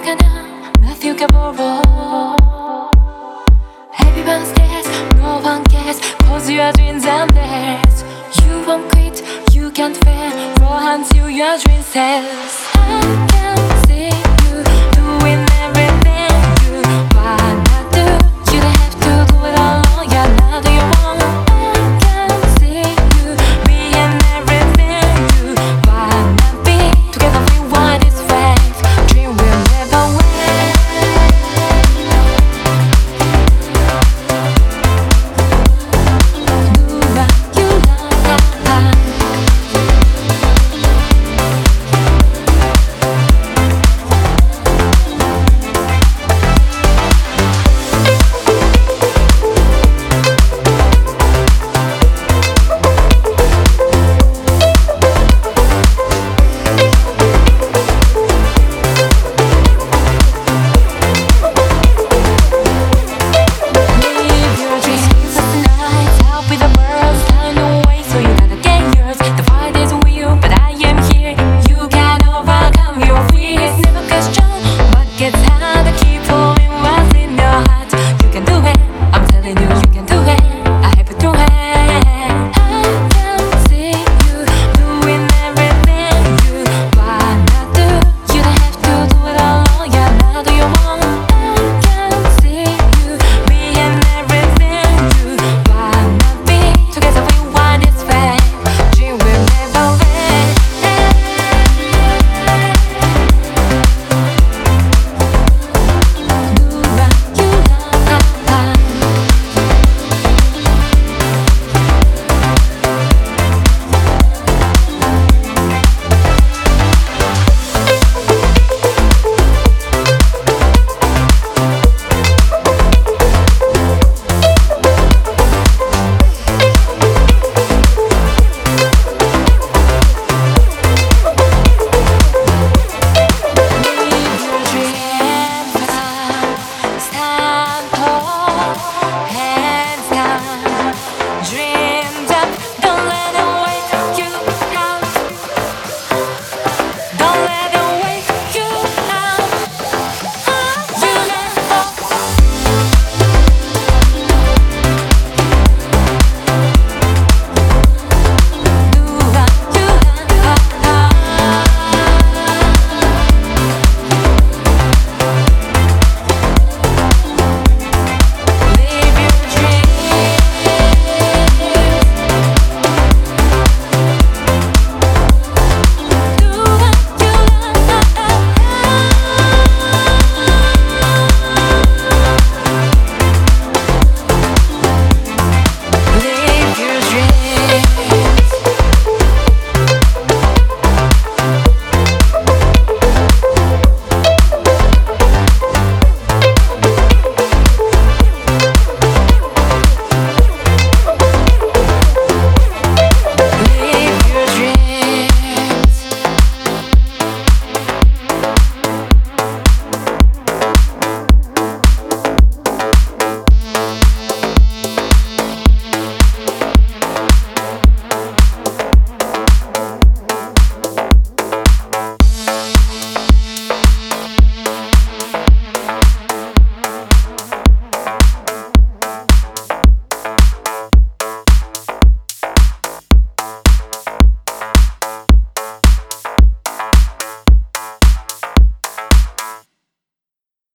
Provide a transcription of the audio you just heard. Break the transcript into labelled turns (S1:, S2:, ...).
S1: 가 나, Matthew가 멀어 Everyone stares, no one cares Cause you are dreams and theirs. You won't quit, you can't fail for hands, you your dreams tells